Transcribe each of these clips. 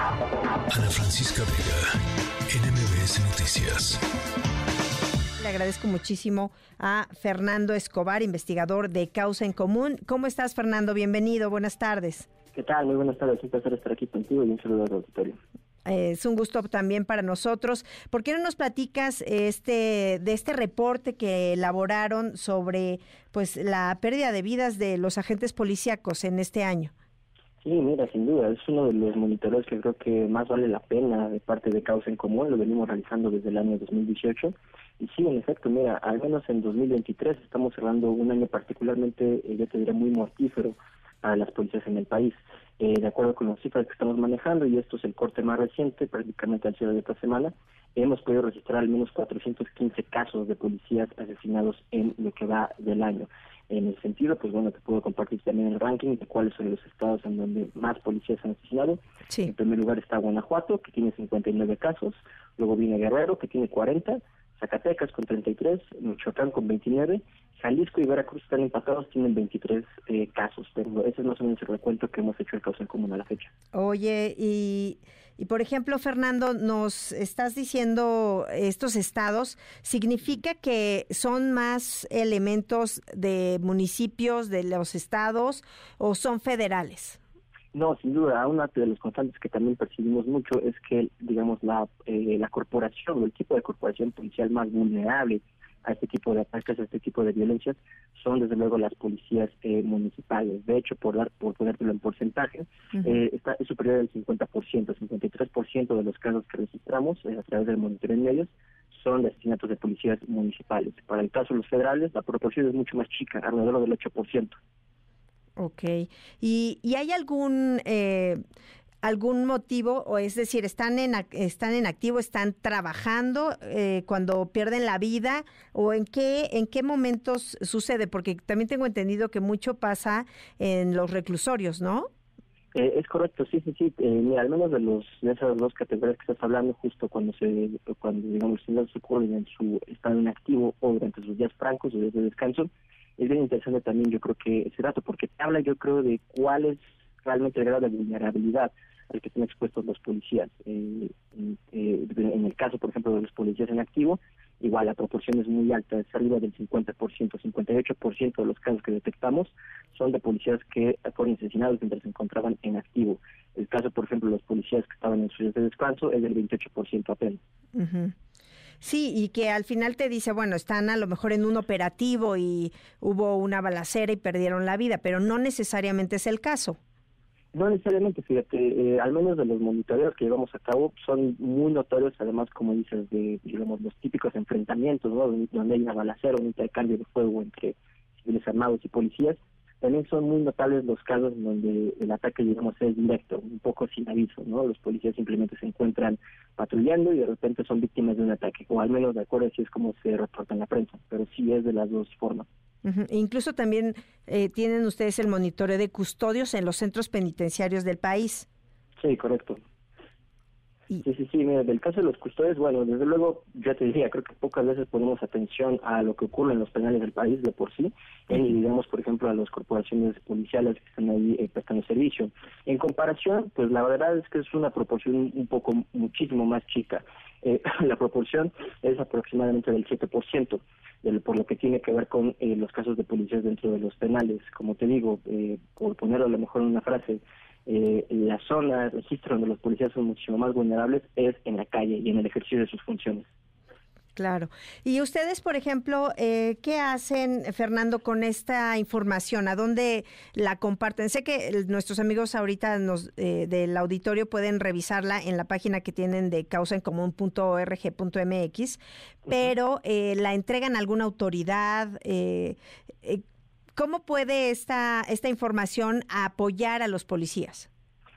Ana Francisca Vega, NMBS Noticias. Le agradezco muchísimo a Fernando Escobar, investigador de Causa en Común. ¿Cómo estás, Fernando? Bienvenido, buenas tardes. ¿Qué tal? Muy buenas tardes. Un placer estar aquí contigo y un saludo al auditorio. Eh, es un gusto también para nosotros. ¿Por qué no nos platicas este de este reporte que elaboraron sobre pues la pérdida de vidas de los agentes policíacos en este año? Sí, mira, sin duda, es uno de los monitores que creo que más vale la pena de parte de Causa en Común, lo venimos realizando desde el año 2018. Y sí, en efecto, mira, al menos en 2023 estamos cerrando un año particularmente, eh, yo te diría, muy mortífero a las policías en el país. Eh, de acuerdo con las cifras que estamos manejando, y esto es el corte más reciente, prácticamente al cierre de esta semana, hemos podido registrar al menos 415 casos de policías asesinados en lo que va del año. En el sentido, pues bueno, te puedo compartir también el ranking de cuáles son los estados en donde más policías han asesinado. En primer lugar está Guanajuato, que tiene 59 casos, luego viene Guerrero, que tiene 40, Zacatecas con 33, Michoacán con 29, Jalisco y Veracruz están empatados, tienen 23 eh, casos, pero ese es más o menos el recuento que hemos hecho el causa en común a la fecha. Oye, y, y por ejemplo, Fernando, nos estás diciendo estos estados, ¿significa que son más elementos de municipios de los estados o son federales? No, sin duda, una de los constantes que también percibimos mucho es que, digamos, la, eh, la corporación el tipo de corporación policial más vulnerable a este tipo de ataques, a este tipo de violencias, son desde luego las policías eh, municipales. De hecho, por dar por ponértelo en porcentaje, eh, está, es superior al 50%, 53% de los casos que registramos a través del monitoreo en medios son de asesinatos de policías municipales. Para el caso de los federales, la proporción es mucho más chica, alrededor del 8%. Ok. ¿Y, y hay algún eh, algún motivo o es decir están en están en activo están trabajando eh, cuando pierden la vida o en qué en qué momentos sucede porque también tengo entendido que mucho pasa en los reclusorios no eh, es correcto sí sí sí. Al menos de los de esas dos categorías que estás hablando justo cuando se cuando digamos los ocurren en su estado inactivo o durante sus días francos o días de descanso es bien interesante también yo creo que ese dato, porque te habla yo creo de cuál es realmente el grado de vulnerabilidad al que están expuestos los policías. Eh, eh, en el caso, por ejemplo, de los policías en activo, igual la proporción es muy alta, es arriba del 50%, 58% de los casos que detectamos son de policías que fueron asesinados mientras se encontraban en activo. El caso, por ejemplo, de los policías que estaban en sus de descanso es del 28% apenas. Sí, y que al final te dice, bueno, están a lo mejor en un operativo y hubo una balacera y perdieron la vida, pero no necesariamente es el caso. No necesariamente, fíjate, eh, al menos de los monitoreos que llevamos a cabo son muy notorios, además, como dices, de digamos los típicos enfrentamientos, ¿no? donde hay una balacera, un intercambio de fuego entre civiles armados y policías, también son muy notables los casos en donde el ataque, digamos, es directo, un poco sin aviso, ¿no? Los policías simplemente se encuentran patrullando y de repente son víctimas de un ataque, o al menos de acuerdo si es como se reporta en la prensa, pero sí es de las dos formas. Incluso también eh, tienen ustedes el monitoreo de custodios en los centros penitenciarios del país. Sí, correcto. Sí, sí, sí, mira, del caso de los custodios, bueno, desde luego, ya te diría, creo que pocas veces ponemos atención a lo que ocurre en los penales del país de por sí, y digamos, por ejemplo, a las corporaciones policiales que están ahí eh, prestando servicio. En comparación, pues la verdad es que es una proporción un poco, muchísimo más chica. Eh, la proporción es aproximadamente del 7%, del, por lo que tiene que ver con eh, los casos de policías dentro de los penales. Como te digo, eh, por ponerlo a lo mejor en una frase, eh, la zona, el registro donde los policías son muchísimo más vulnerables es en la calle y en el ejercicio de sus funciones. Claro. Y ustedes, por ejemplo, eh, ¿qué hacen, Fernando, con esta información? ¿A dónde la comparten? Sé que nuestros amigos ahorita nos, eh, del auditorio pueden revisarla en la página que tienen de causaencomún.org.mx, pero eh, ¿la entregan a alguna autoridad? ¿Cómo puede esta, esta información apoyar a los policías?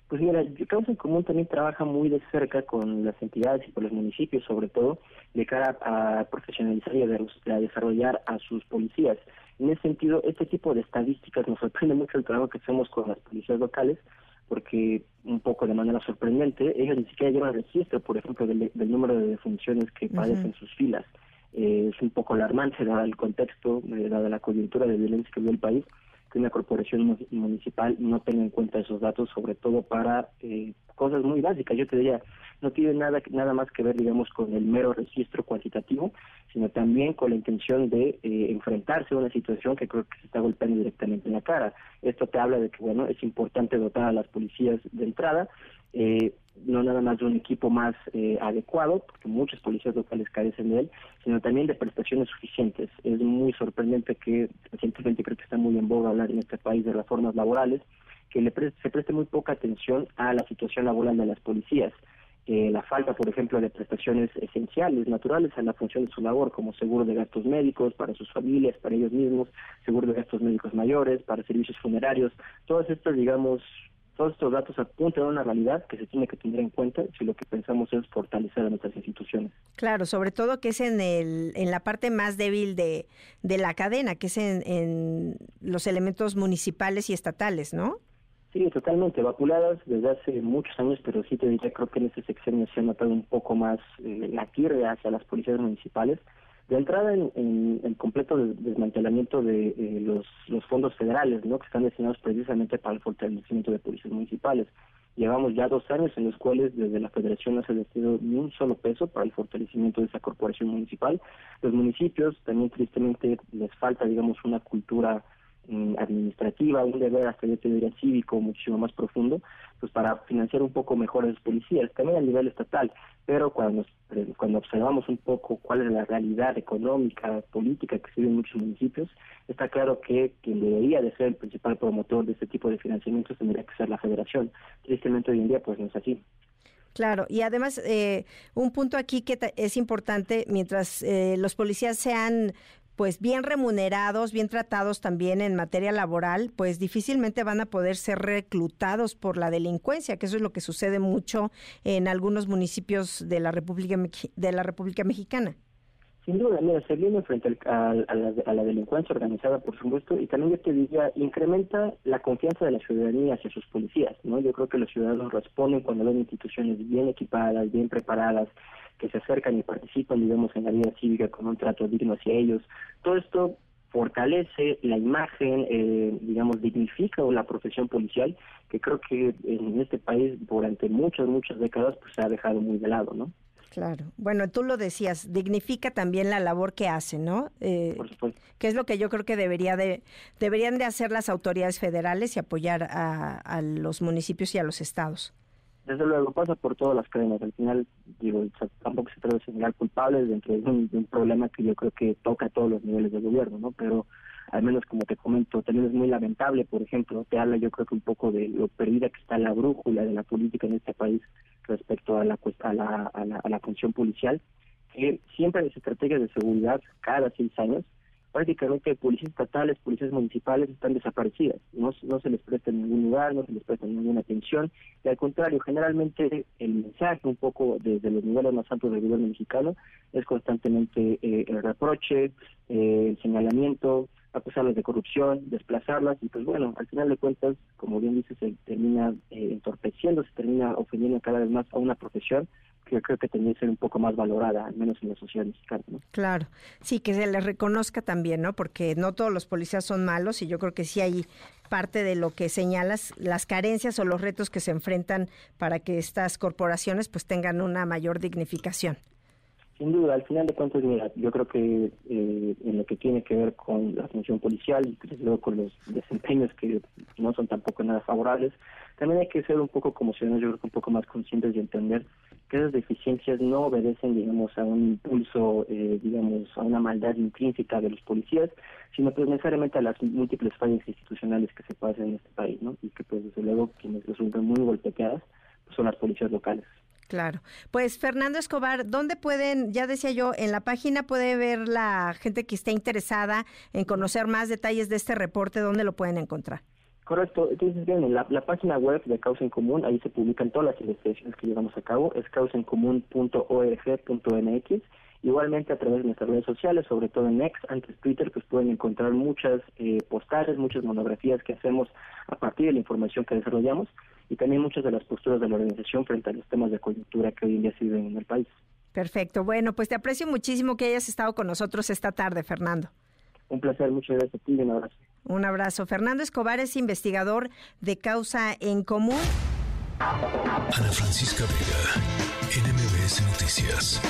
Pues mira, Causa en Común también trabaja muy de cerca con las entidades y con los municipios, sobre todo, de cara a profesionalizar y a, desarrollar a sus policías. En ese sentido, este tipo de estadísticas nos sorprende mucho el trabajo que hacemos con las policías locales, porque un poco de manera sorprendente, ellos ni siquiera llevan registro, por ejemplo, del, número de defunciones que padecen sus filas. Eh, es un poco alarmante dado el contexto, eh, dada la coyuntura de violencia que vive el país, que una corporación municipal no tenga en cuenta esos datos, sobre todo para eh, cosas muy básicas. Yo te diría, no tiene nada, nada más que ver, digamos, con el mero registro cuantitativo, sino también con la intención de eh, enfrentarse a una situación que creo que se está golpeando directamente en la cara. Esto te habla de que, bueno, es importante dotar a las policías de entrada, eh, no nada más de un equipo más eh, adecuado, porque muchos policías locales carecen de él, sino también de prestaciones suficientes. Es muy sorprendente que recientemente creo que está muy en boga hablar en este país de reformas laborales, que le se preste muy poca atención a la situación laboral de las policías. Eh, la falta, por ejemplo, de prestaciones esenciales, naturales a la función de su labor, como seguro de gastos médicos para sus familias, para ellos mismos, seguro de gastos médicos mayores, para servicios funerarios, todos estos, digamos, todos estos datos apuntan a una realidad que se tiene que tener en cuenta si lo que pensamos es fortalecer a nuestras instituciones. Claro, sobre todo que es en, el, en la parte más débil de, de la cadena, que es en, en los elementos municipales y estatales, ¿no? Sí, totalmente, vacunadas desde hace muchos años, pero sí te diría, creo que en este sexenio se ha notado un poco más eh, la tierra hacia las policías municipales. De entrada en, el completo desmantelamiento de eh, los, fondos federales, ¿no? que están destinados precisamente para el fortalecimiento de policías municipales. Llevamos ya dos años en los cuales desde la federación no se ha destinado ni un solo peso para el fortalecimiento de esa corporación municipal. Los municipios también tristemente les falta, digamos, una cultura Mm, administrativa, un deber hasta yo te diría cívico muchísimo más profundo, pues para financiar un poco mejor a los policías, también a nivel estatal, pero cuando, eh, cuando observamos un poco cuál es la realidad económica, política que se vive en muchos municipios, está claro que quien debería de ser el principal promotor de este tipo de financiamientos tendría que ser la federación. Tristemente hoy en día pues no es así. Claro, y además eh, un punto aquí que es importante, mientras eh, los policías sean pues bien remunerados, bien tratados también en materia laboral, pues difícilmente van a poder ser reclutados por la delincuencia, que eso es lo que sucede mucho en algunos municipios de la República de la República Mexicana. Sin duda, mira, se viene frente a, la, delincuencia organizada, por supuesto, y también yo te diría, incrementa la confianza de la ciudadanía hacia sus policías, ¿no? Yo creo que los ciudadanos responden cuando ven instituciones bien equipadas, bien preparadas, que se acercan y participan, digamos, en la vida cívica con un trato digno hacia ellos. Todo esto fortalece la imagen, eh, digamos, dignifica la profesión policial, que creo que en este país durante muchas, muchas décadas pues se ha dejado muy de lado, ¿no? Claro. Bueno, tú lo decías, dignifica también la labor que hacen, ¿no? Eh, Por supuesto. Que es lo que yo creo que debería de, deberían de hacer las autoridades federales y apoyar a, a los municipios y a los estados. Desde luego, pasa por todas las cadenas. Al final, digo, tampoco se trata de señalar culpables dentro de un, de un, problema que yo creo que toca a todos los niveles de gobierno, ¿no? Pero al menos como te comento, también es muy lamentable, por ejemplo, te habla yo creo que un poco de lo perdida que está la brújula de la política en este país respecto a la, a la, a la, a la función policial, que siempre las estrategias de seguridad cada seis años prácticamente policías estatales, policías municipales están desaparecidas, no, no se les presta en ningún lugar, no se les presta ninguna atención, y al contrario, generalmente el mensaje un poco desde los niveles más altos del gobierno mexicano es constantemente eh, el reproche, eh, el señalamiento, acusarlas de corrupción, desplazarlas, y pues bueno, al final de cuentas, como bien dices, se termina eh, entorpeciendo, se termina ofendiendo cada vez más a una profesión que creo que tendría que ser un poco más valorada, al menos en la sociedad mexicana. Claro, sí, que se les reconozca también, ¿no? Porque no todos los policías son malos y yo creo que sí hay parte de lo que señalas, las carencias o los retos que se enfrentan para que estas corporaciones pues tengan una mayor dignificación. Sin duda, al final de cuentas, mira, yo creo que eh, en lo que tiene que ver con la función policial y luego con los desempeños que no son tampoco nada favorables, también hay que ser un poco como ciudadanos, yo creo que un poco más conscientes y entender que esas deficiencias no obedecen, digamos, a un impulso, eh, digamos, a una maldad intrínseca de los policías, sino pues necesariamente a las múltiples fallas institucionales que se pasan en este país, ¿no? Y que pues desde luego quienes resultan muy golpeadas pues, son las policías locales. Claro. Pues Fernando Escobar, ¿dónde pueden, ya decía yo, en la página puede ver la gente que esté interesada en conocer más detalles de este reporte, ¿dónde lo pueden encontrar? Correcto, entonces bien, en la, página web de Causa en Común, ahí se publican todas las investigaciones que llevamos a cabo, es causaencomún.org.mx. Igualmente a través de nuestras redes sociales, sobre todo en X, antes Twitter, pues pueden encontrar muchas eh, postales, muchas monografías que hacemos a partir de la información que desarrollamos y también muchas de las posturas de la organización frente a los temas de coyuntura que hoy en día se viven en el país. Perfecto. Bueno, pues te aprecio muchísimo que hayas estado con nosotros esta tarde, Fernando. Un placer, muchas gracias a ti y un abrazo. Un abrazo. Fernando Escobar es investigador de Causa en Común. Ana Francisca Vega, NMBS Noticias.